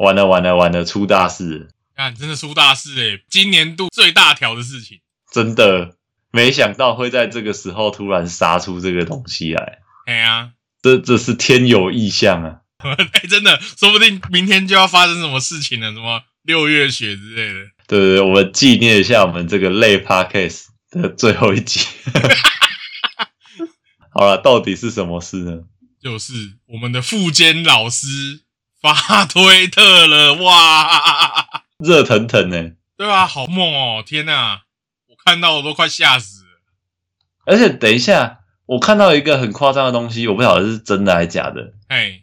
完了完了完了，出大事了！看，真的出大事诶！今年度最大条的事情，真的没想到会在这个时候突然杀出这个东西来。哎呀，这这是天有异象啊！哎，真的，说不定明天就要发生什么事情了，什么六月雪之类的。对对对，我们纪念一下我们这个类 podcast 的最后一集。好了，到底是什么事呢？就是我们的副监老师发推特了，哇，热腾腾呢！对啊，好梦哦！天哪，我看到我都快吓死了。而且等一下，我看到一个很夸张的东西，我不晓得是真的还是假的。哎，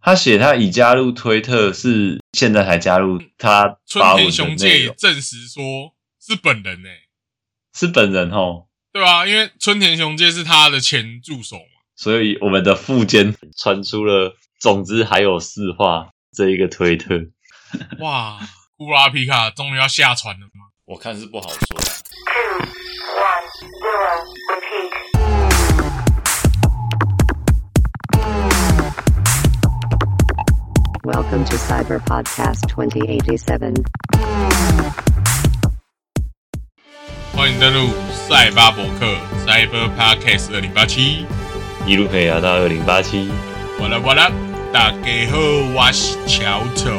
他写他已加入推特，是现在才加入。他春田雄介也证实说是本人呢，是本人哦。对啊，因为春田雄介是他的前助手嘛，所以我们的副监传出了，总之还有四话这一个推特。哇，库拉皮卡终于要下船了吗？我看是不好说。Welcome to Cyber Podcast 2087. 欢迎登录赛巴博客 Cyber Podcast 二零八七，一路陪聊到二零八七。哇啦哇啦，大家好，我是乔丑，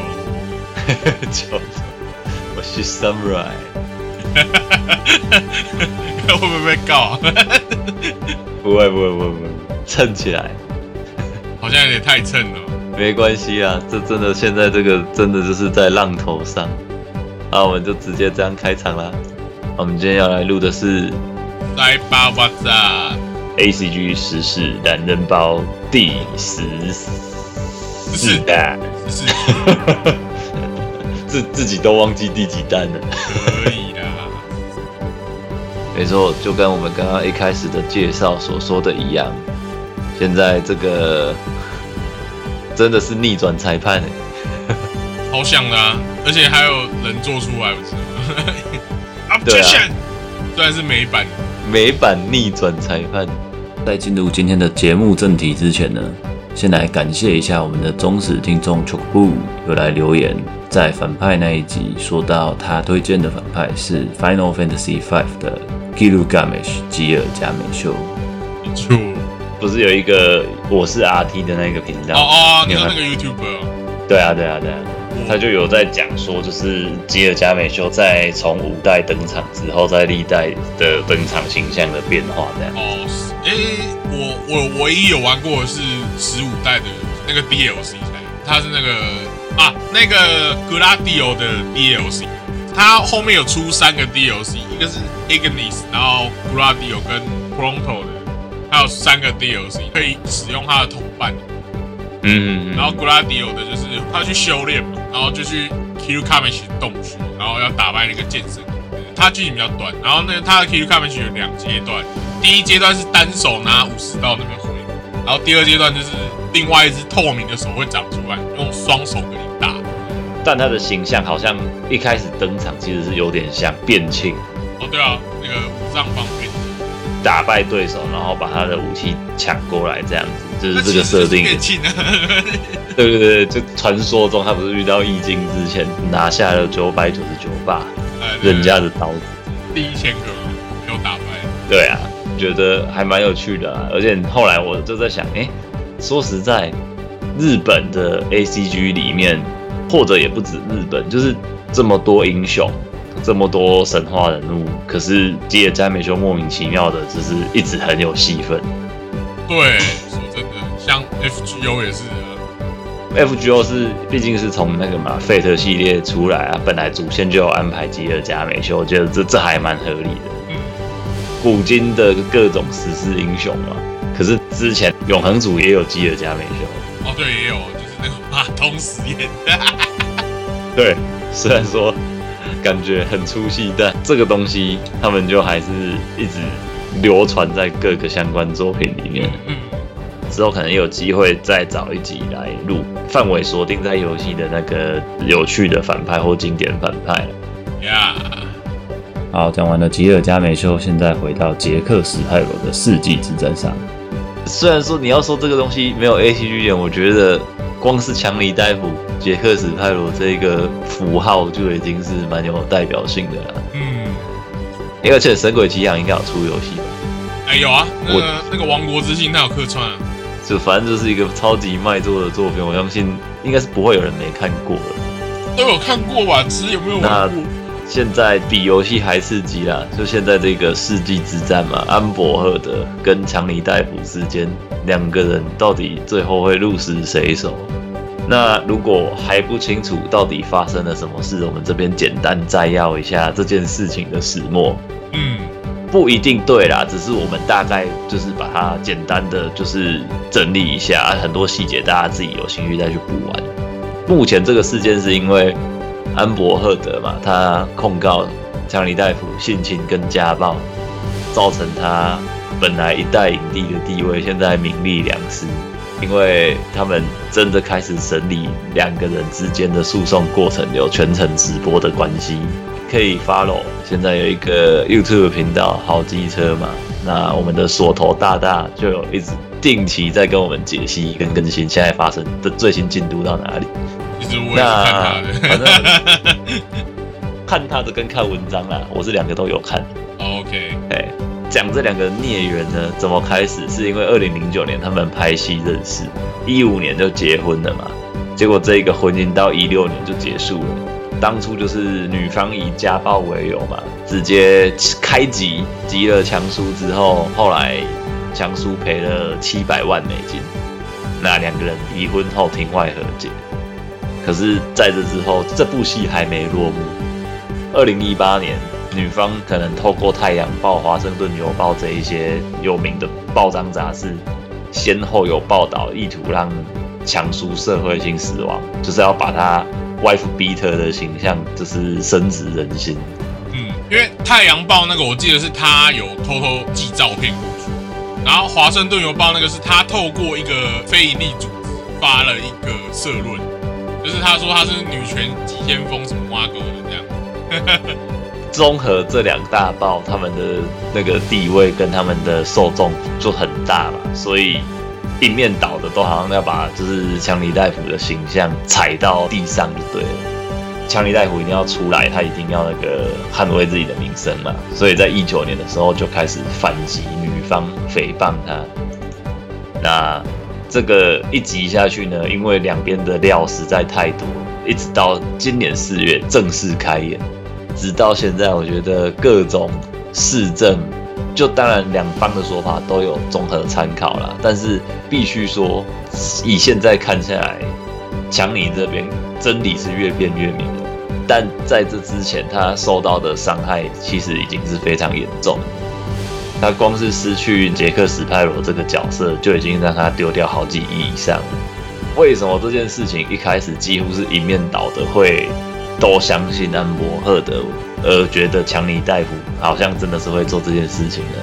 乔丑，我是 Samurai。会不会被告？不会不会不会不会，蹭起来，好像有点太蹭了。没关系啊，这真的现在这个真的就是在浪头上，那我们就直接这样开场啦。我们今天要来录的是《来吧，哇塞 A C G 时事懒人包》第十是 自自己都忘记第几弹了。可以啦，没错，就跟我们刚刚一开始的介绍所说的一样，现在这个真的是逆转裁判哎，好像的啊，而且还有人做出来，不是吗？对啊，虽然是美版，美版逆转裁判。在进入今天的节目正题之前呢，先来感谢一下我们的忠实听众 Chokbu 有来留言，在反派那一集说到他推荐的反派是 Final Fantasy V 的 Gilgamesh 吉尔加美秀。没错，不是有一个我是 RT 的那个频道？哦哦，你说那个 YouTuber？对啊，对啊，对啊。他就有在讲说，就是吉尔加美修在从五代登场之后，在历代的登场形象的变化这样。哦，哎，我我唯一有玩过的是十五代的那个 DLC，它是那个啊，那个格拉迪欧的 DLC，它后面有出三个 DLC，一个是 Ignis，然后格拉迪欧跟 Pronto 的，还有三个 DLC 可以使用它的同伴。嗯，嗯,嗯然后格拉迪欧的就是他去修炼嘛，然后就去 Q 卡梅奇洞穴，然后要打败那个剑圣。他剧情比较短，然后呢，他的 Q 卡梅奇有两阶段，第一阶段是单手拿武士刀那边挥，然后第二阶段就是另外一只透明的手会长出来，用双手给你打。但他的形象好像一开始登场其实是有点像变庆。哦，对啊，那个五脏方面。打败对手，然后把他的武器抢过来，这样子就是这个设定。变庆 对对对，就传说中他不是遇到易经之前拿下了九百九十九把人家的刀子，第一千个没有打败。对啊，觉得还蛮有趣的，而且后来我就在想，哎，说实在，日本的 A C G 里面，或者也不止日本，就是这么多英雄。这么多神话人物，可是吉野加美修莫名其妙的，只是一直很有戏份。对，说真的，像 F G O 也是，F G O 是毕竟是从那个嘛 Fate 系列出来啊，本来主线就有安排吉尔加美修，我觉得这这还蛮合理的。嗯，古今的各种史诗英雄嘛，可是之前永恒组也有基尔加美修。哦，对，也有，就是那个马通实验。对，虽然说。感觉很出戏，但这个东西他们就还是一直流传在各个相关作品里面。嗯，之后可能有机会再找一集来录，范围锁定在游戏的那个有趣的反派或经典反派。呀，好，讲完了吉尔加美修，现在回到杰克史泰罗的世纪之战上。虽然说你要说这个东西没有 A C G 点，我觉得光是强尼戴普、杰克史泰罗这个符号就已经是蛮有代表性的了。嗯，而且《神鬼奇航》应该有出游戏吧？哎有啊，那个那个王国之心它有客串啊。就反正就是一个超级卖座的作品，我相信应该是不会有人没看过的。都有看过吧？只是有没有玩过？现在比游戏还刺激啦！就现在这个世纪之战嘛，安博赫德跟强尼戴普之间两个人到底最后会鹿死谁手？那如果还不清楚到底发生了什么事，我们这边简单摘要一下这件事情的始末。嗯，不一定对啦，只是我们大概就是把它简单的就是整理一下，很多细节大家自己有兴趣再去补完。目前这个事件是因为。安伯赫德嘛，他控告强尼戴夫性侵跟家暴，造成他本来一代影帝的地位现在名利两失。因为他们真的开始审理两个人之间的诉讼过程，有全程直播的关系，可以 follow。现在有一个 YouTube 频道好机车嘛，那我们的锁头大大就有一直定期在跟我们解析跟更新现在发生的最新进度到哪里。那反正看他的跟看文章啦，我是两个都有看。OK，哎，讲这两个孽缘呢，怎么开始？是因为二零零九年他们拍戏认识，一五年就结婚了嘛。结果这个婚姻到一六年就结束了。当初就是女方以家暴为由嘛，直接开集集了强叔之后，后来强叔赔了七百万美金。那两个人离婚后庭外和解。可是在这之后，这部戏还没落幕。二零一八年，女方可能透过《太阳报》《华盛顿邮报》这一些有名的报章杂志，先后有报道，意图让强叔社会性死亡，就是要把他 wife beater 的形象，就是深植人心。嗯，因为《太阳报》那个，我记得是他有偷偷寄照片过去，然后《华盛顿邮报》那个是他透过一个非营利组织发了一个社论。就是他说他是女权急先锋什么挖沟的这样，综合这两大报他们的那个地位跟他们的受众就很大了，所以一面倒的都好像要把就是强尼大夫的形象踩到地上就对了。强尼大夫一定要出来，他一定要那个捍卫自己的名声嘛，所以在一九年的时候就开始反击女方诽谤他。那。这个一集下去呢，因为两边的料实在太多，一直到今年四月正式开演，直到现在，我觉得各种市政，就当然两方的说法都有综合参考了，但是必须说，以现在看下来，强尼这边真理是越辩越明了，但在这之前，他受到的伤害其实已经是非常严重。他光是失去杰克史派罗这个角色，就已经让他丢掉好几亿以上。为什么这件事情一开始几乎是一面倒的，会都相信安博赫德，而觉得强尼戴夫好像真的是会做这件事情呢？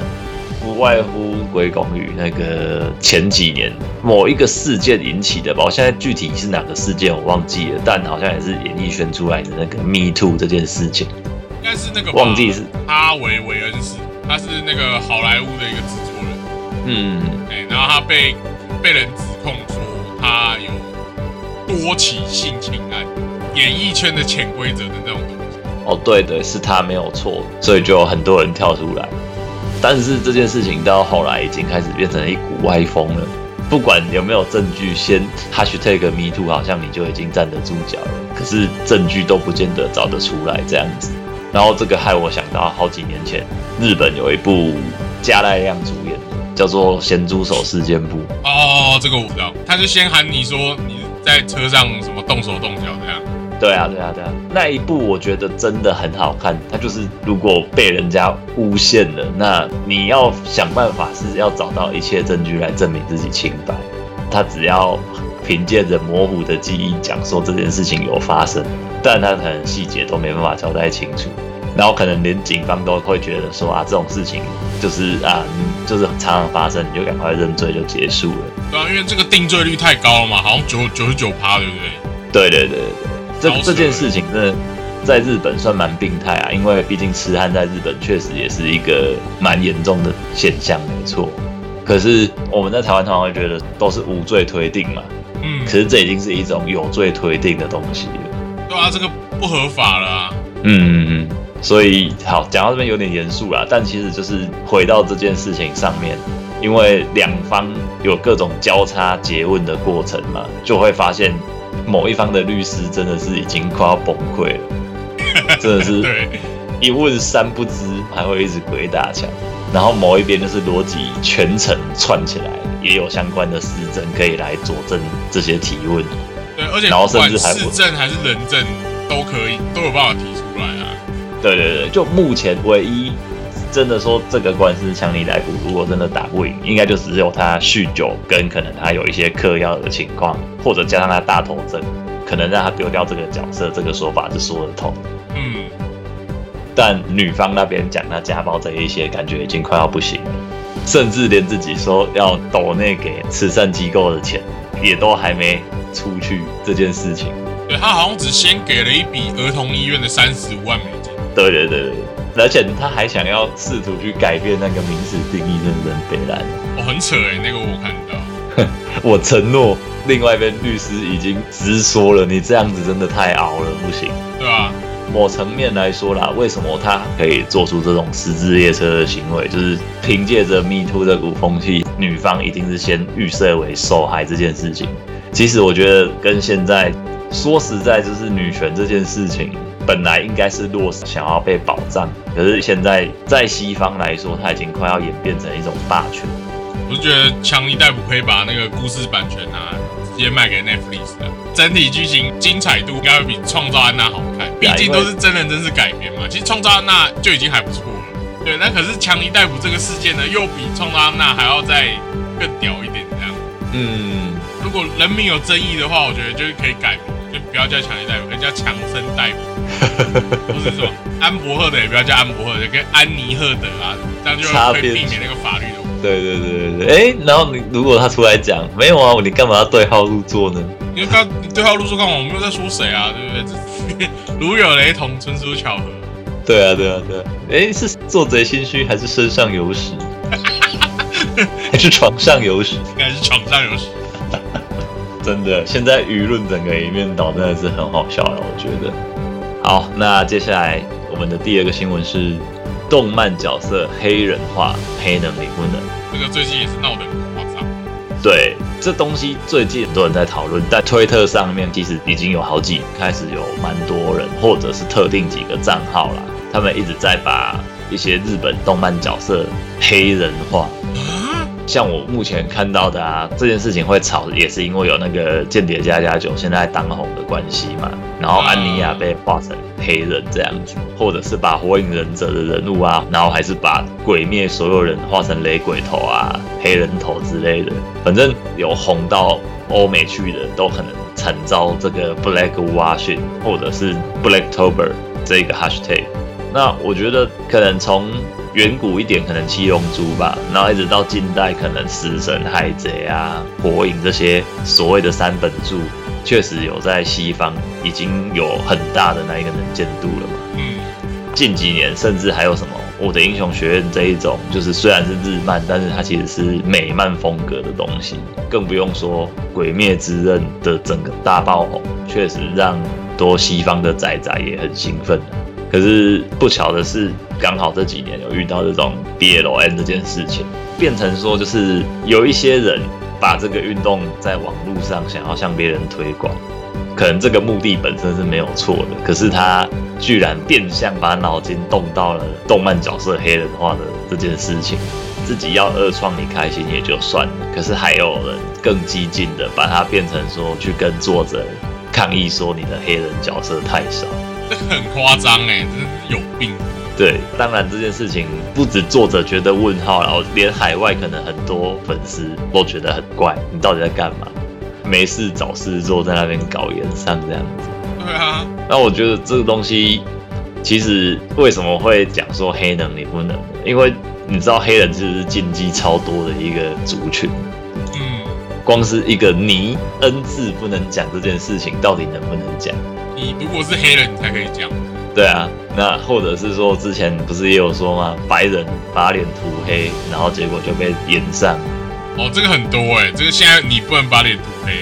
不外乎归功于那个前几年某一个事件引起的吧。我现在具体是哪个事件我忘记了，但好像也是演艺圈出来的那个 Me Too 这件事情，应该是那个忘记是阿维韦恩斯。他是那个好莱坞的一个制作人，嗯，哎，然后他被被人指控说他有多起性侵案，演艺圈的潜规则的那种东西。哦，对对，是他没有错，所以就有很多人跳出来。但是这件事情到后来已经开始变成了一股歪风了，不管有没有证据，先 hashtag me too，好像你就已经站得住脚了。可是证据都不见得找得出来，这样子。然后这个害我想到好几年前，日本有一部加濑亮主演的，叫做《咸猪手事件簿》。哦，这个我知道。他就先喊你说你在车上什么动手动脚这样。对啊，对啊，对啊。那一部我觉得真的很好看。他就是如果被人家诬陷了，那你要想办法是要找到一切证据来证明自己清白。他只要凭借着模糊的记忆讲说这件事情有发生。但他可能细节都没办法交代清楚，然后可能连警方都会觉得说啊，这种事情就是啊，就是常常发生，你就赶快认罪就结束了。对啊，因为这个定罪率太高了嘛，好像九九十九趴，对不对？对对对对这这件事情真的在日本算蛮病态啊，因为毕竟痴汉在日本确实也是一个蛮严重的现象，没错。可是我们在台湾通常会觉得都是无罪推定嘛。嗯可，是这已经是一种有罪推定的东西了。对啊，这个不合法了嗯。所以好，讲到这边有点严肃啦，但其实就是回到这件事情上面，因为两方有各种交叉诘问的过程嘛，就会发现某一方的律师真的是已经快要崩溃了，真的是 对，一问三不知，还会一直鬼打墙。然后某一边就是逻辑全程串起来，也有相关的实证可以来佐证这些提问。对，而且然后甚至还市政还是人证都可以，都有办法提出来啊。对对对，就目前唯一真的说这个官司强尼逮捕，如果真的打不赢，应该就只有他酗酒跟可能他有一些嗑药的情况，或者加上他大头症，可能让他丢掉这个角色，这个说法是说得通。嗯，但女方那边讲他家暴这一些，感觉已经快要不行了，甚至连自己说要抖那给慈善机构的钱，也都还没出去这件事情。对他好像只先给了一笔儿童医院的三十五万美金。对对对对，而且他还想要试图去改变那个名词定义，真的很北蓝。哦，很扯哎，那个我看到。我承诺，另外一边律师已经直说了，你这样子真的太熬了，不行。对啊？某层面来说啦，为什么他可以做出这种十字列车的行为？就是凭借着 Me Too 这股风气，女方一定是先预设为受害这件事情。其实我觉得跟现在说实在，就是女权这件事情本来应该是落实想要被保障，可是现在在西方来说，它已经快要演变成一种霸权。我是觉得强尼戴普可以把那个故事版权啊直接卖给 Netflix 的，整体剧情精彩度应该会比《创造安娜》好看，毕竟都是真人真事改编嘛。其实《创造安娜》就已经还不错了，对。那可是强尼戴普这个事件呢，又比《创造安娜》还要再更屌一点这样。嗯，如果人民有争议的话，我觉得就是可以改要叫强尼逮捕，可以叫强森逮捕，或是什么安伯赫德也不要叫安伯赫德，跟安妮赫德啊，这样就会避免那个法律的。对对对对对，哎，然后你如果他出来讲没有啊，你干嘛要对号入座呢？因为刚你对号入座干嘛？我没有在说谁啊，对不对？这 如有雷同，纯属巧合。对啊对啊对啊，哎，是做贼心虚还是身上有屎？还是床上有屎？应该是床上有屎。真的，现在舆论整个一面倒，真的是很好笑了，我觉得。好，那接下来我们的第二个新闻是动漫角色黑人化，黑能领不能？这个最近也是闹得很夸张。对，这东西最近很多人在讨论，在推特上面其实已经有好几开始有蛮多人，或者是特定几个账号啦，他们一直在把一些日本动漫角色黑人化。像我目前看到的啊，这件事情会吵，也是因为有那个《间谍加加九》现在当红的关系嘛。然后安妮亚被画成黑人这样子，或者是把《火影忍者》的人物啊，然后还是把鬼灭所有人画成雷鬼头啊、黑人头之类的，反正有红到欧美去的，都可能惨遭这个 Black Washing 或者是 Blacktober 这个 hashtag。那我觉得可能从远古一点，可能七龙珠吧，然后一直到近代，可能死神、海贼啊、火影这些所谓的三本柱，确实有在西方已经有很大的那一个能见度了嘛。嗯，近几年甚至还有什么《我的英雄学院》这一种，就是虽然是日漫，但是它其实是美漫风格的东西，更不用说《鬼灭之刃》的整个大爆红，确实让多西方的仔仔也很兴奋。可是不巧的是，刚好这几年有遇到这种 BLN 这件事情，变成说就是有一些人把这个运动在网络上想要向别人推广，可能这个目的本身是没有错的，可是他居然变相把脑筋动到了动漫角色黑人化的这件事情，自己要二创你开心也就算了，可是还有人更激进的把它变成说去跟作者抗议说你的黑人角色太少。这很夸张哎，这是有病。对，当然这件事情不止作者觉得问号，然后连海外可能很多粉丝都觉得很怪，你到底在干嘛？没事找事做，在那边搞演上这样子。对啊，那我觉得这个东西，其实为什么会讲说黑能你不能？因为你知道黑人其实是禁忌超多的一个族群，嗯，光是一个你 N 字不能讲这件事情，到底能不能讲？你如果是黑人，你才可以讲。对啊，那或者是说之前不是也有说吗？白人把脸涂黑，然后结果就被延上。哦，这个很多哎，这个现在你不能把脸涂黑。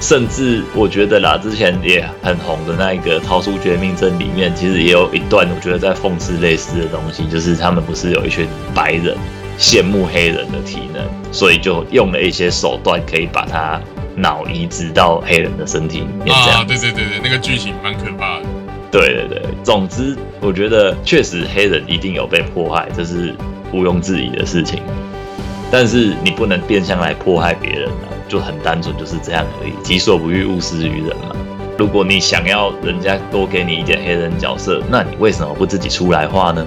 甚至我觉得啦，之前也很红的那一个《逃出绝命镇》里面，其实也有一段我觉得在讽刺类似的东西，就是他们不是有一群白人羡慕黑人的体能，所以就用了一些手段可以把他脑移植到黑人的身体里面，这啊，样。对对对对，那个剧情蛮可怕的。对对对，总之我觉得确实黑人一定有被迫害，这是毋庸置疑的事情。但是你不能变相来迫害别人啊，就很单纯就是这样而已。己所不欲，勿施于人嘛。如果你想要人家多给你一点黑人角色，那你为什么不自己出来画呢？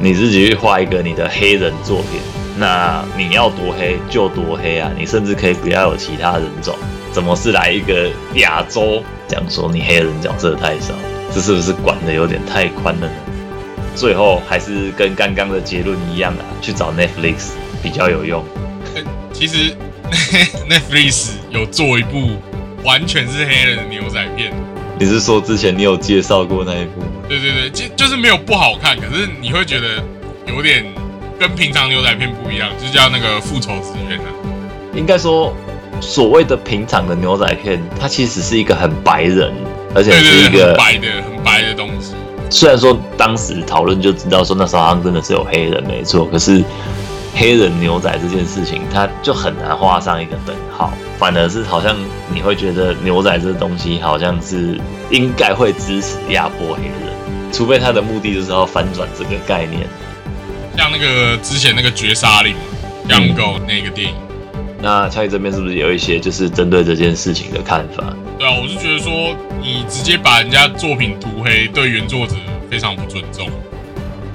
你自己去画一个你的黑人作品，那你要多黑就多黑啊！你甚至可以不要有其他人种，怎么是来一个亚洲讲说你黑人角色太少？这是不是管的有点太宽了呢？最后还是跟刚刚的结论一样啊，去找 Netflix 比较有用。其实 Netflix 有做一部完全是黑人的牛仔片，你是说之前你有介绍过那一部？对对对，就就是没有不好看，可是你会觉得有点跟平常牛仔片不一样，就叫那个复仇之渊啊。应该说，所谓的平常的牛仔片，它其实是一个很白人，而且是一个很白的很白的东西。虽然说当时讨论就知道说那时候好像真的是有黑人没错，可是黑人牛仔这件事情，它就很难画上一个等号，反而是好像你会觉得牛仔这东西好像是应该会支持压迫黑人，除非他的目的就是要翻转这个概念。像那个之前那个绝杀令嗯 Young Go 那个电影，那乔伊这边是不是有一些就是针对这件事情的看法？对啊，我是觉得说你直接把人家作品涂黑，对原作者非常不尊重。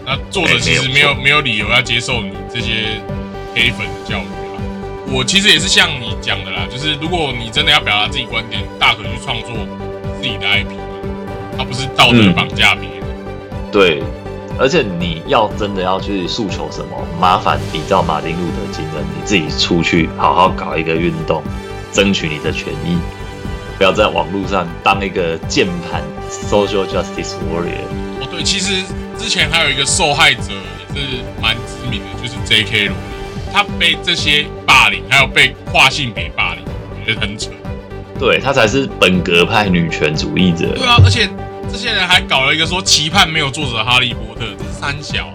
那作者其实没有哎没有理由要接受你这些黑粉的教育啊。我其实也是像你讲的啦，就是如果你真的要表达自己观点，大可去创作自己的 IP 嘛，而不是道德嗯绑架别人。对，而且你要真的要去诉求什么，麻烦比照马丁路德金的，你自己出去好好搞一个运动，争取你的权益，不要在网络上当一个键盘 social justice warrior。哦，对，其实之前还有一个受害者也是蛮知名的，就是 J.K. 罗琳，他被这些霸凌，还有被跨性别霸凌，我觉得很扯。对他才是本格派女权主义者。对啊，而且这些人还搞了一个说期盼没有作者哈利波特，这是三小。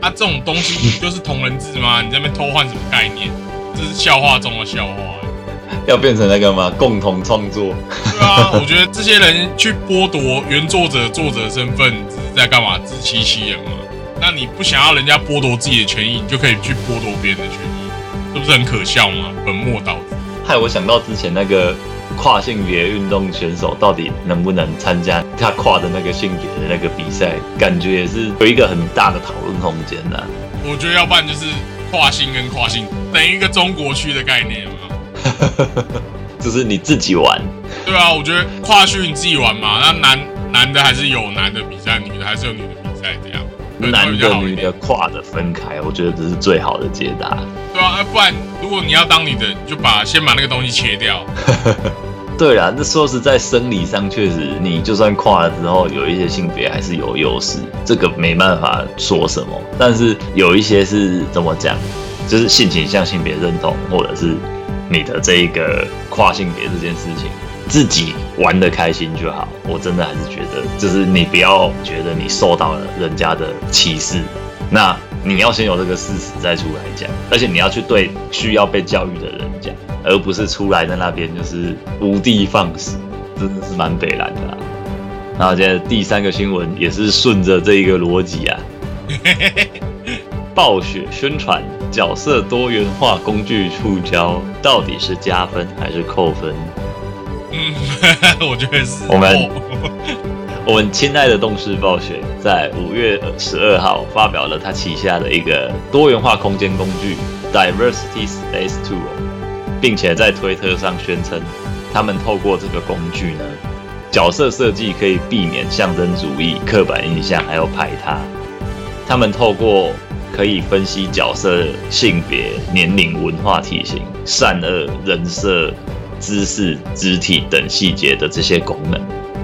啊，这种东西就是同人志吗？你在那边偷换什么概念？这是笑话中的笑话、欸。要变成那个吗？共同创作。对啊，我觉得这些人去剥夺原作者作者身份，只是在干嘛？自欺欺人嘛。那你不想要人家剥夺自己的权益，你就可以去剥夺别人的权益，这不是很可笑吗？本末倒置。害我想到之前那个跨性别运动选手到底能不能参加他跨的那个性别的那个比赛，感觉也是有一个很大的讨论空间呐、我觉得要不然就是跨性跟跨性等于一个中国区的概念嘛。就是你自己玩，对啊，我觉得跨区你自己玩嘛，那男男的还是有男的比赛，女的还是有女的比赛，这样男女好一点的跨的分开，我觉得这是最好的解答。对啊，啊不然如果你要当女的，你就把先把那个东西切掉。对啦，那说实在，生理上确实，你就算跨了之后，有一些性别还是有优势，这个没办法说什么。但是有一些是怎么讲，就是性倾向、性别认同，或者是你的这一个跨性别这件事情，自己玩的开心就好。我真的还是觉得，就是你不要觉得你受到了人家的歧视，那你要先有这个事实再出来讲，而且你要去对需要被教育的人讲，而不是出来在那边就是无的放矢，真的是蛮北蓝的、啊。然后现在第三个新闻也是顺着这一个逻辑啊，暴雪宣传角色多元化工具触礁，到底是加分还是扣分？嗯，我觉得是我们哦 我们亲爱的动视暴雪在五月十二号发表了它旗下的一个多元化空间工具 Diversity Space Tool，并且在推特上宣称，他们透过这个工具呢，角色设计可以避免象征主义、刻板印象还有排他。他们透过可以分析角色性别、年龄、文化体型、善恶、人设、姿势、肢体等细节的这些功能，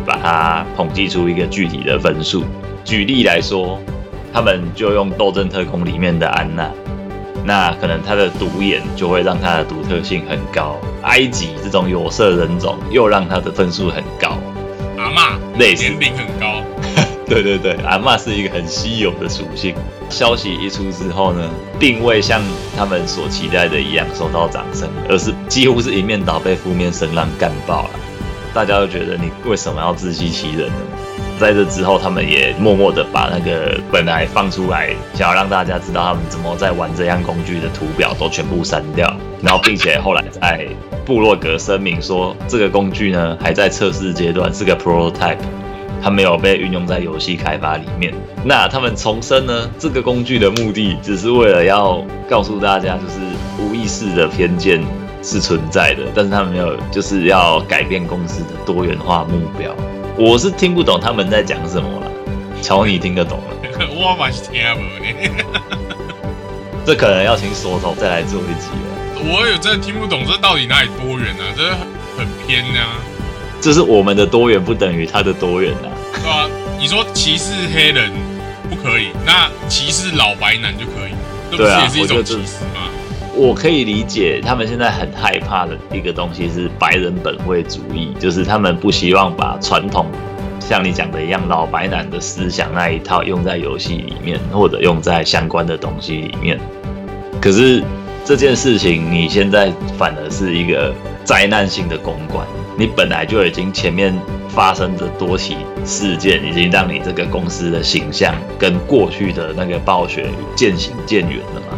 把它统计出一个具体的分数。举例来说，他们就用《斗阵特工》里面的安娜，那可能他的独眼就会让他的独特性很高。埃及这种有色人种又让他的分数很高。阿嬷类似年龄很高，对对对，阿嬷是一个很稀有的属性。消息一出之后呢，并未像他们所期待的一样受到掌声，而是几乎是一面倒被负面声浪干爆了。大家都觉得你为什么要自欺欺人呢？在这之后，他们也默默的把那个本来放出来想要让大家知道他们怎么在玩这样工具的图表都全部删掉，然后并且后来在部落格声明说，这个工具呢还在测试阶段，是个 prototype。它没有被运用在游戏开发里面。那他们重生呢，这个工具的目的只是为了要告诉大家，就是无意识的偏见是存在的，但是他们没有就是要改变公司的多元化目标。我是听不懂他们在讲什么了，乔你听得懂了？我嘛是听不呢。这可能要请锁头再来做一集了。我也真的听不懂，这到底哪里多元啊？这很很偏啊。就是我们的多元不等于他的多元啊。对啊，你说歧视黑人不可以，那歧视老白男就可以，这不是也是一种歧视吗？我可以理解他们现在很害怕的一个东西是白人本位主义，就是他们不希望把传统像你讲的一样老白男的思想那一套用在游戏里面，或者用在相关的东西里面。可是这件事情，你现在反而是一个灾难性的公关，你本来就已经前面发生的多起事件，已经让你这个公司的形象跟过去的那个暴雪渐行渐远了嘛。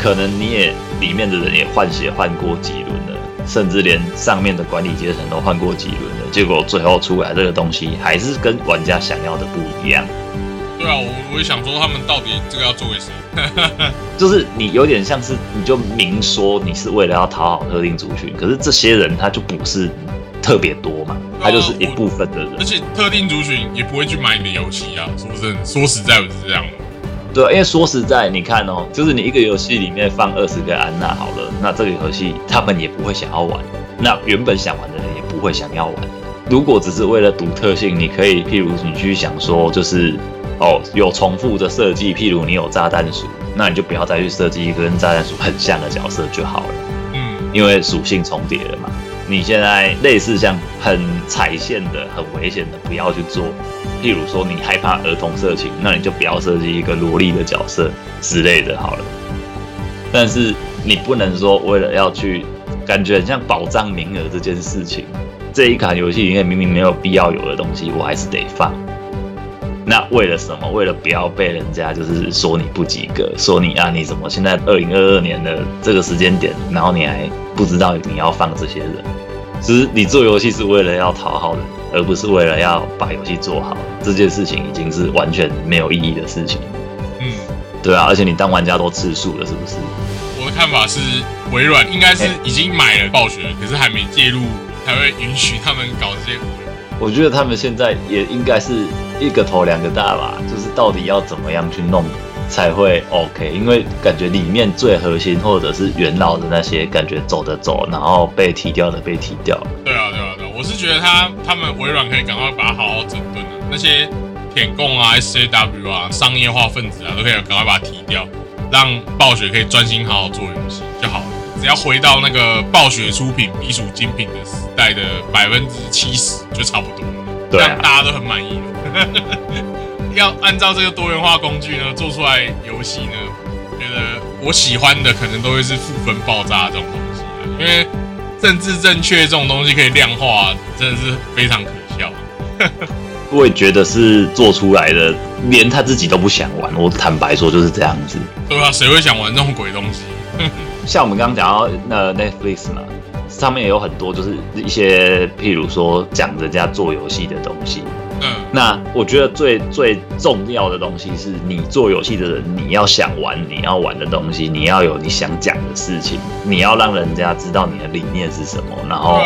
可能你也里面的人也换血换过几轮了，甚至连上面的管理阶层都换过几轮了，结果最后出来这个东西还是跟玩家想要的不一样。对啊，我我也想说，他们到底这个要做给谁？就是你有点像是你就明说你是为了要讨好特定族群，可是这些人他就不是特别多嘛，他就是一部分的人而。且特定族群也不会去买你的游戏啊。说真的，说实在，不是这样的。对，因为说实在，你看哦，就是你一个游戏里面放二十个安娜好了，那这个游戏他们也不会想要玩，那原本想玩的人也不会想要玩。如果只是为了独特性，你可以譬如你去想说，就是哦有重复的设计，譬如你有炸弹鼠，那你就不要再去设计一个跟炸弹鼠很像的角色就好了。嗯，因为属性重叠了嘛。你现在类似像很踩线的、很危险的，不要去做。譬如说你害怕儿童色情，那你就不要设计一个萝莉的角色之类的，好了。但是你不能说为了要去感觉很像保障名额这件事情，这一款游戏里面明明没有必要有的东西，我还是得放。那为了什么？为了不要被人家就是说你不及格，说你啊你怎么现在二零二二年的这个时间点，然后你还不知道你要放这些人？其实你做游戏是为了要讨好人，而不是为了要把游戏做好。这件事情已经是完全没有意义的事情，嗯，对啊，而且你当玩家都吃素了，是不是？我的看法是，微软应该是已经买了暴雪，可是还没介入，才会允许他们搞这些。我觉得他们现在也应该是一个头两个大吧，就是到底要怎么样去弄才会 OK？因为感觉里面最核心或者是元老的那些，感觉走的走，然后被踢掉的被踢掉。对啊，对啊，对啊，我是觉得他他们微软可以赶快把它好好整顿啊，那些舔供啊、SCW 啊、商业化分子啊，都可以赶快把它踢掉，让暴雪可以专心好好做游戏就好了。只要回到那个暴雪出品必属精品的时代的百分之七十就差不多了，这样大家都很满意了。要按照这个多元化工具呢做出来游戏呢，我觉得我喜欢的可能都会是负分爆炸这种东西啊，因为政治正确这种东西可以量化，真的是非常可笑。我也觉得是做出来的，连他自己都不想玩。我坦白说就是这样子。对啊，谁会想玩这种鬼东西？像我们刚刚讲到那 Netflix 嘛，上面也有很多就是一些譬如说讲人家做游戏的东西。嗯，那我觉得最最重要的东西是你做游戏的人，你要想玩你要玩的东西，你要有你想讲的事情，你要让人家知道你的理念是什么，然后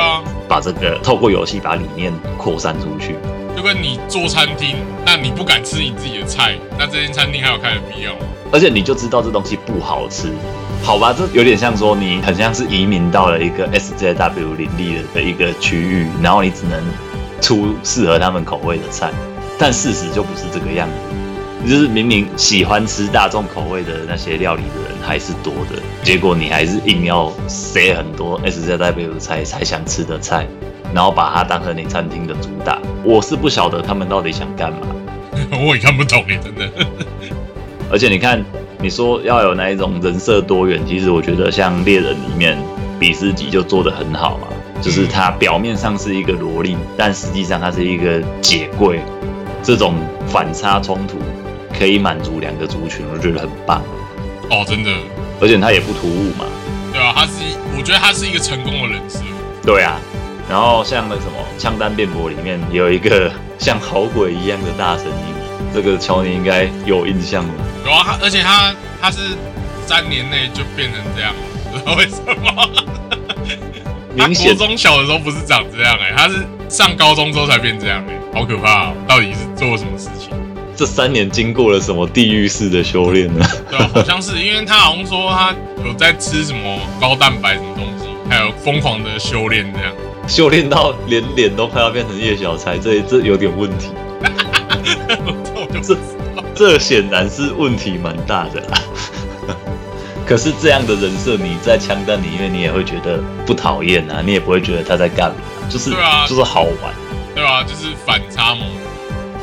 把这个透过游戏把理念扩散出去。就跟你做餐厅，那你不敢吃你自己的菜，那这间餐厅还有开的必要吗？而且你就知道这东西不好吃，好吧？这有点像说你很像是移民到了一个 SJW 林立的的一个区域，然后你只能出适合他们口味的菜，但事实就不是这个样子。就是明明喜欢吃大众口味的那些料理的人还是多的，结果你还是硬要塞很多 S 加代表菜才想吃的菜，然后把它当成你餐厅的主打。我是不晓得他们到底想干嘛。我也看不懂耶，真的。而且你看，你说要有那一种人设多元，其实我觉得像猎人里面比斯吉就做得很好嘛，就是他表面上是一个萝莉，但实际上他是一个姐贵，这种反差冲突可以满足两个族群，我觉得很棒。哦，真的。而且他也不突兀嘛。对啊，他是，我觉得他是一个成功的人设。对啊。然后像那什么《枪弹辩驳》里面有一个像好鬼一样的大神鹰，这个乔尼应该有印象的。有啊，而且他他是三年内就变成这样，不知道为什么。他国中小的时候不是长这样哎，他是上高中之后才变这样哎，好可怕！到底是做了什么事情？这三年经过了什么地狱式的修炼呢？对啊，好像是，因为他好像说他有在吃什么高蛋白什么东西，还有疯狂的修炼这样。修炼到连脸都快要变成叶小钗，这这有点问题。这这显然是问题蛮大的啦。可是这样的人设，你在枪弹里面，你也会觉得不讨厌啊，你也不会觉得他在干嘛，就是就是好玩，对啊，就是反差萌。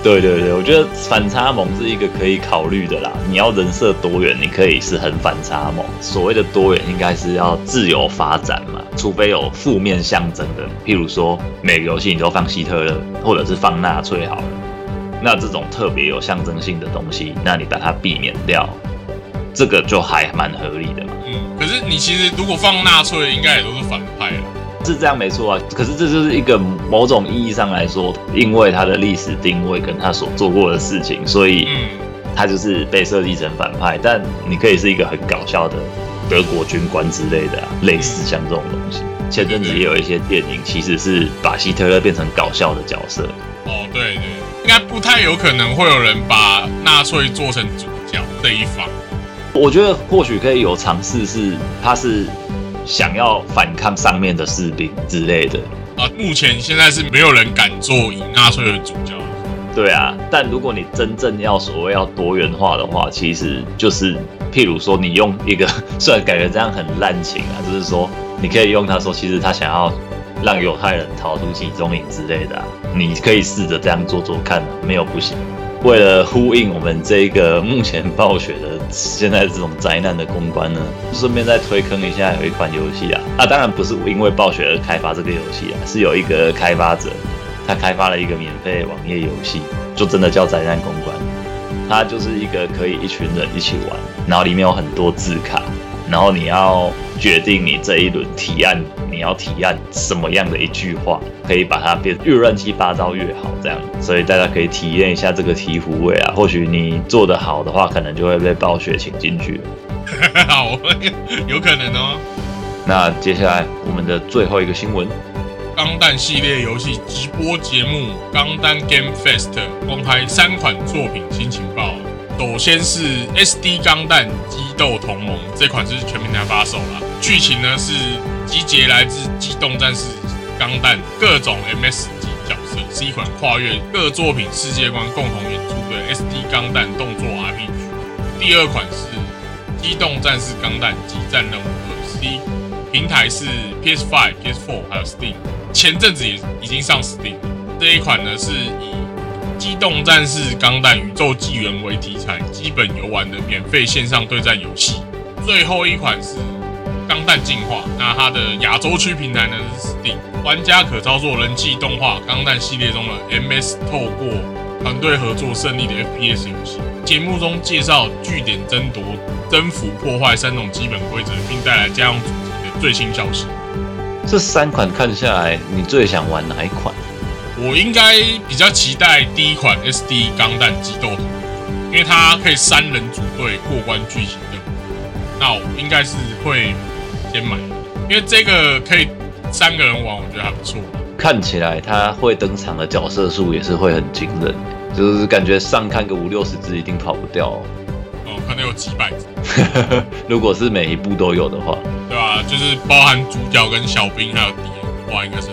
对对对，我觉得反差萌是一个可以考虑的啦。你要人设多元，你可以是很反差萌。所谓的多元，应该是要自由发展嘛，除非有负面象征的，譬如说每个游戏你都放希特勒，或者是放纳粹好了，那这种特别有象征性的东西，那你把它避免掉，这个就还蛮合理的嘛。嗯，可是你其实如果放纳粹，应该也都是反派了。是这样没错啊，可是这就是一个某种意义上来说，因为他的历史定位跟他所做过的事情，所以他就是被设计成反派。但你可以是一个很搞笑的德国军官之类的，类似像这种东西。前阵子也有一些电影，其实是把希特勒变成搞笑的角色。哦，对对，应该不太有可能会有人把纳粹做成主角这一方。我觉得或许可以有尝试，是他是。想要反抗上面的士兵之类的啊，目前现在是没有人敢做以纳粹为主角。对啊，但如果你真正要所谓要多元化的话，其实就是譬如说你用一个，虽然感觉这样很滥情啊，就是说你可以用他说，其实他想要让犹太人逃出集中营之类的，你可以试着这样做做看，没有不行。为了呼应我们这个目前暴雪的现在这种灾难的公关呢，顺便再推坑一下，有一款游戏啊，啊，当然不是因为暴雪而开发这个游戏啊，是有一个开发者，他开发了一个免费网页游戏，就真的叫灾难公关，它就是一个可以一群人一起玩，然后里面有很多字卡。然后你要决定你这一轮提案，你要提案什么样的一句话，可以把它变越乱七八糟越好，这样。所以大家可以体验一下这个醍醐味啊，或许你做得好的话，可能就会被暴雪请进去。好，有可能哦。那接下来我们的最后一个新闻，钢弹系列游戏直播节目《钢弹 Game Fest》公开三款作品新情报。首先是 SD 钢弹激斗同盟这款是全平台发售了，剧情呢是集结来自机动战士钢弹各种 MS 级角色，是一款跨越各作品世界观共同演出的 SD 钢弹动作 RPG。第二款是机动战士钢弹激战任务 C，平台是 PS5、PS4 还有 Steam，前阵子也已经上 Steam。这一款呢是以机动战士钢弹宇宙纪元为题材，基本游玩的免费线上对战游戏。最后一款是钢弹进化，那它的亚洲区平台呢是 Steam，玩家可操作人气动画钢弹系列中的 MS，透过团队合作胜利的 FPS 游戏。节目中介绍据点争夺、征服、破坏三种基本规则，并带来家用主题的最新消息。这三款看下来，你最想玩哪一款？我应该比较期待第一款 SD 钢弹激斗图，因为它可以三人组队过关剧情任务。那我应该是会先买，因为这个可以三个人玩，我觉得还不错。看起来他会登场的角色数也是会很惊人，就是感觉上看个五六十只一定跑不掉。哦，可能有几百只。如果是每一部都有的话，对吧？就是包含主角跟小兵还有敌人的话，应该是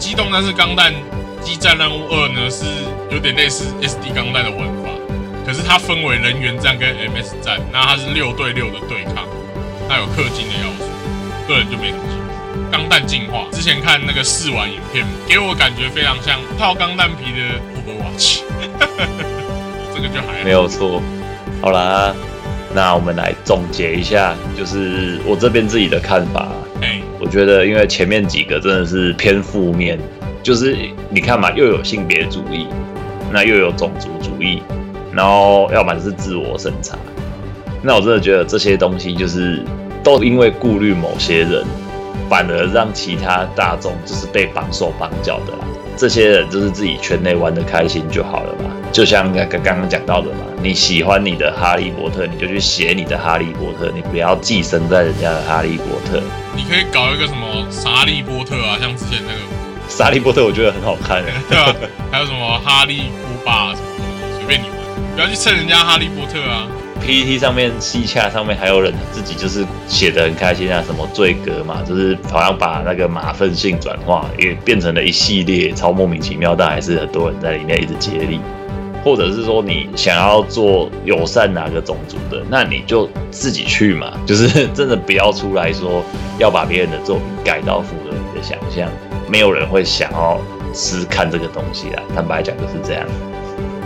机动但是钢弹。激战任务二呢是有点类似 SD 钢弹的玩法，可是它分为人员战跟 MS 战，那它是六对六的对抗，那有氪金的要素，个人就没什么兴趣。钢弹进化之前看那个试玩影片，给我感觉非常像套钢弹皮的 Overwatch，这个就还好没有错。好啦，那我们来总结一下，就是我这边自己的看法。哎，我觉得，因为前面几个真的是偏负面，就是你看嘛，又有性别主义，那又有种族主义，然后要么就是自我审查。那我真的觉得这些东西就是都因为顾虑某些人，反而让其他大众就是被绑手绑脚的啦。这些人就是自己圈内玩的开心就好了嘛。就像刚刚刚讲到的嘛，你喜欢你的哈利波特，你就去写你的哈利波特，你不要寄生在人家的哈利波特。你可以搞一个什么沙利波特啊，像之前那个，沙利波特我觉得很好看、欸，对吧？还有什么哈利波霸什么东西，随便你玩，不要去蹭人家哈利波特啊。PPT 上面、西洽上面还有人自己就是写的很开心啊，什么醉格嘛，就是好像把那个马粪性转化，也变成了一系列超莫名其妙，但还是很多人在里面一直接力。或者是说你想要做友善哪个种族的，那你就自己去嘛，就是 真的不要出来说要把别人的作品改到符合你的想象，没有人会想要吃看这个东西啦。坦白讲就是这样。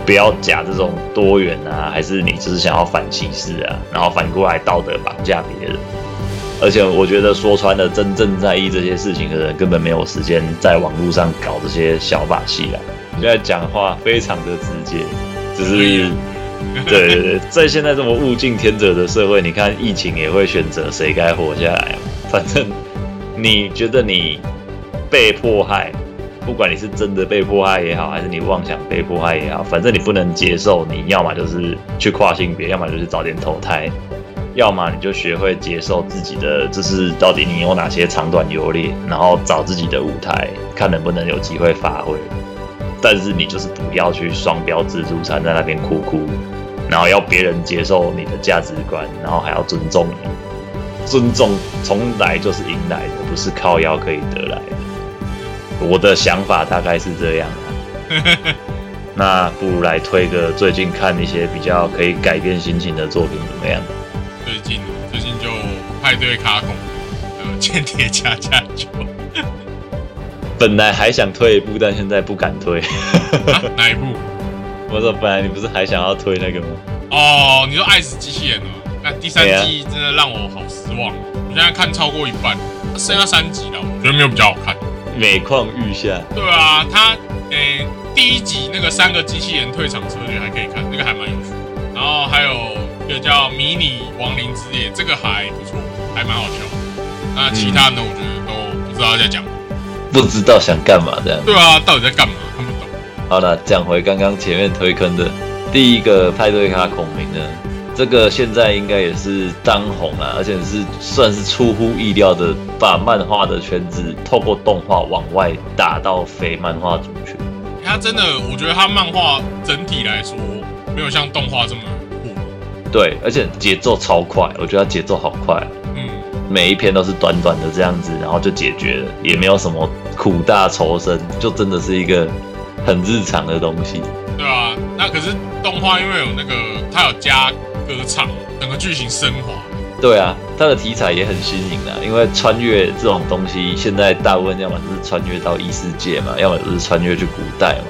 不要假这种多元啊，还是你只是想要反歧视啊，然后反过来道德绑架别人。而且我觉得说穿了，真正在意这些事情的人，根本没有时间在网络上搞这些小把戏啦。现在讲话非常的直接，只是对对对，在现在这么物竞天择的社会，你看疫情也会选择谁该活下来。反正你觉得你被迫害，不管你是真的被迫害也好，还是你妄想被迫害也好，反正你不能接受，你要么就是去跨性别，要么就是早点投胎，要么你就学会接受自己的，就是到底你有哪些长短优劣，然后找自己的舞台，看能不能有机会发挥。但是你就是不要去双标自助餐在那边哭哭，然后要别人接受你的价值观，然后还要尊重你。尊重从来就是赢来的，不是靠腰可以得来的。我的想法大概是这样啊。那不如来推个最近看一些比较可以改变心情的作品怎么样？最近最近就派对卡孔，还有间谍加加酒 本来还想推一部，但现在不敢推。啊，哪一部？我说本来你不是还想要推那个吗？哦，你说爱死机器人哦？那第三季真的让我好失望，我现在看超过一半，剩下三集了，我觉得没有比较好看。每况愈下。对啊，他诶、第一集那个三个机器人退场策略还可以看，那个还蛮有趣的。然后还有一个叫迷你亡灵之夜，这个还不错，还蛮好笑的。那其他的我觉得都不知道在讲。不知道想干嘛这样。对啊，到底在干嘛？看不懂。好了，讲回刚刚前面推坑的第一个派对卡孔明呢，这个现在应该也是当红啊，而且是算是出乎意料的，把漫画的圈子透过动画往外打到非漫画族群。他真的，我觉得他漫画整体来说没有像动画这么火。对，而且节奏超快，我觉得它节奏好快啊，嗯，每一篇都是短短的这样子，然后就解决了，也没有什么苦大仇深，就真的是一个很日常的东西。对啊。那可是动画因为有那个它有加歌唱，整个剧情升华。对啊，它的题材也很新颖啊，因为穿越这种东西，现在大部分要么就是穿越到异世界嘛，要么就是穿越去古代嘛。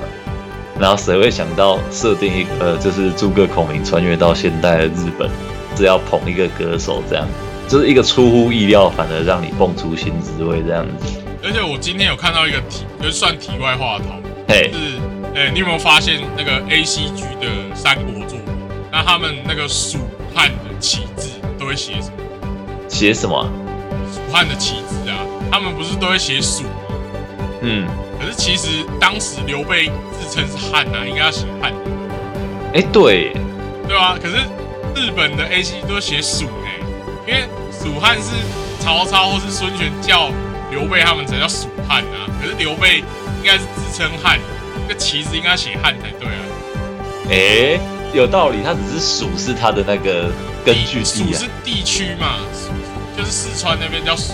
然后谁会想到设定一个就是诸葛孔明穿越到现代的日本，是要捧一个歌手这样，就是一个出乎意料，反而让你蹦出新滋味这样子。而且我今天有看到一个题，就是算题外话的是，呃、你有没有发现那个 A C G 的三国作品，那他们那个蜀汉的旗帜都会写什么？写什么啊？蜀汉的旗帜啊，他们不是都会写蜀吗？嗯，可是其实当时刘备自称是汉啊，应该要写汉，哎，对，对啊。可是日本的 A C 都写蜀哎，因为蜀汉是曹操或是孙权叫刘备他们才叫蜀汉啊。可是刘备应该是自称汉，那旗子应该写汉才对啊。哎，有道理，它只是蜀是它的那个根据地啊蜀是。地区嘛，就是四川那边叫蜀。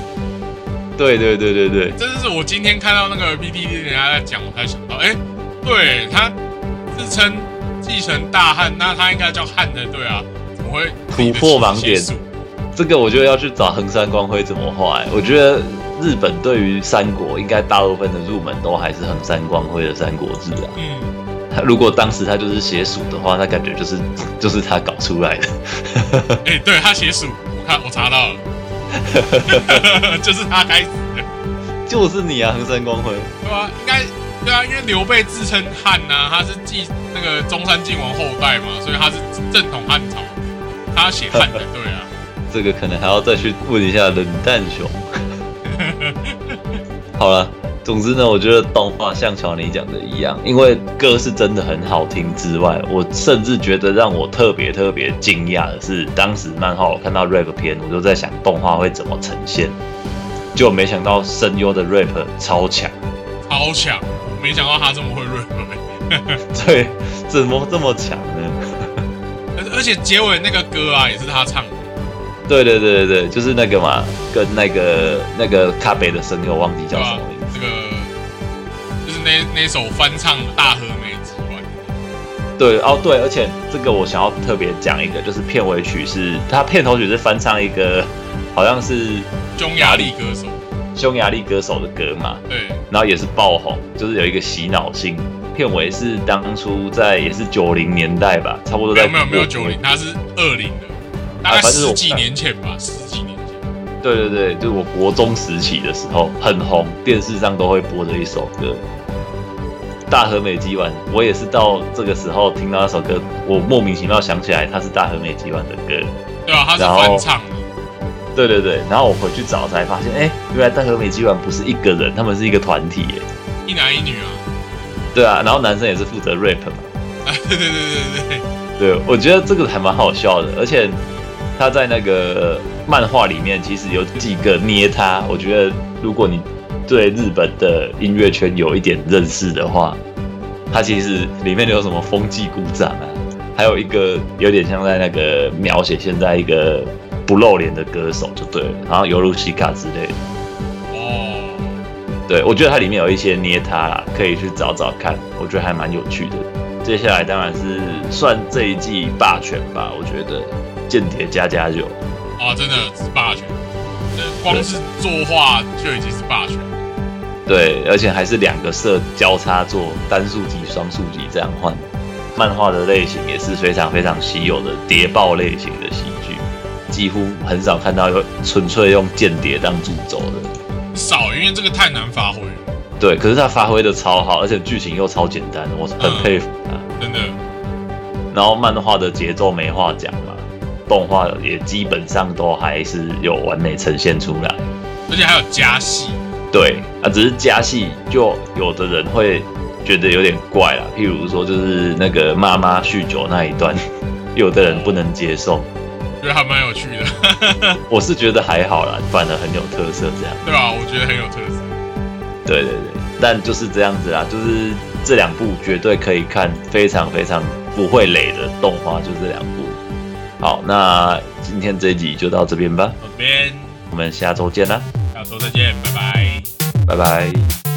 对对对对对，这就是我今天看到那个 PPT 人家在讲，我才想到，哎、对他自称继承大汉，那他应该叫汉的，对啊，怎么会突破盲点这个我觉得要去找横山光辉怎么画、欸。我觉得日本对于三国，应该大部分的入门都还是横山光辉的《三国志》啊。嗯，他如果当时他就是写蜀的话，那感觉就是 就是他搞出来的。哎、对他写数，我看我查到了，就是他开始的，就是你啊，横山光辉。对啊、应该对啊，因为刘备自称汉呐、他是继那个中山靖王后代嘛，所以他是正统汉朝，他写汉的，对啊。这个可能还要再去问一下冷淡熊。好了，总之呢，我觉得动画像乔尼讲的一样，因为歌是真的很好听之外，我甚至觉得让我特别特别惊讶的是，当时漫画我看到 rap 片，我就在想动画会怎么呈现，就没想到声优的 rap 超强，超强，没想到他这么会 rap，欸 对，怎么这么强呢？而而且结尾那个歌啊也是他唱的，对对对对对，就是那个嘛，跟那个那个卡北的声优忘记叫什么名？那那首翻唱《大和美集团》，对哦，对，而且这个我想要特别讲一个，就是片尾曲是它片头曲是翻唱一个好像是匈牙利歌手，匈牙利歌手的歌嘛，对，然后也是爆红，就是有一个洗脑性。片尾是当初在也是九零年代吧，差不多在没有没有九零，他是二零的，大概十几年前吧，十几年前。对对对，就是我国中时期的时候很红，电视上都会播的一首歌。大和美姬丸，我也是到这个时候听到那首歌，我莫名其妙想起来它是大和美姬丸的歌。对啊，他是翻唱的，对对对，然后我回去找才发现，哎，原来大和美姬丸不是一个人，他们是一个团体耶。一男一女啊。对啊，然后男生也是负责 rap 嘛。啊，对对对对对，对，我觉得这个还蛮好笑的，而且他在那个漫画里面其实有几个捏他，我觉得如果你对日本的音乐圈有一点认识的话，它其实里面有什么风纪鼓掌啊，还有一个有点像在那个描写现在一个不露脸的歌手就对了，然后尤露西卡之类的。哦，对，我觉得它里面有一些捏他啦，可以去找找看，我觉得还蛮有趣的。接下来当然是算这一季霸权吧，我觉得间谍加加酒，啊，真的是霸权，这光是作画就已经是霸权了。对，而且还是两个色交叉做单数集、双数集这样换。漫画的类型也是非常非常稀有的谍报类型的喜剧，几乎很少看到有纯粹用间谍当主轴的。少，因为这个太难发挥了，对，可是他发挥的超好，而且剧情又超简单，我很佩服他。真的。然后漫画的节奏没话讲嘛，动画也基本上都还是有完美呈现出来。而且还有加戏，对啊，只是加戏，就有的人会觉得有点怪啦。譬如说，就是那个妈妈酗酒那一段，有的人不能接受。觉得还蛮有趣的，我是觉得还好啦，反而很有特色这样。对啊？我觉得很有特色。对对对，但就是这样子啦，就是这两部绝对可以看，非常非常不会累的动画，就这两部。好，那今天这一集就到这边吧，我们下周见啦，下周再见，拜拜。拜拜。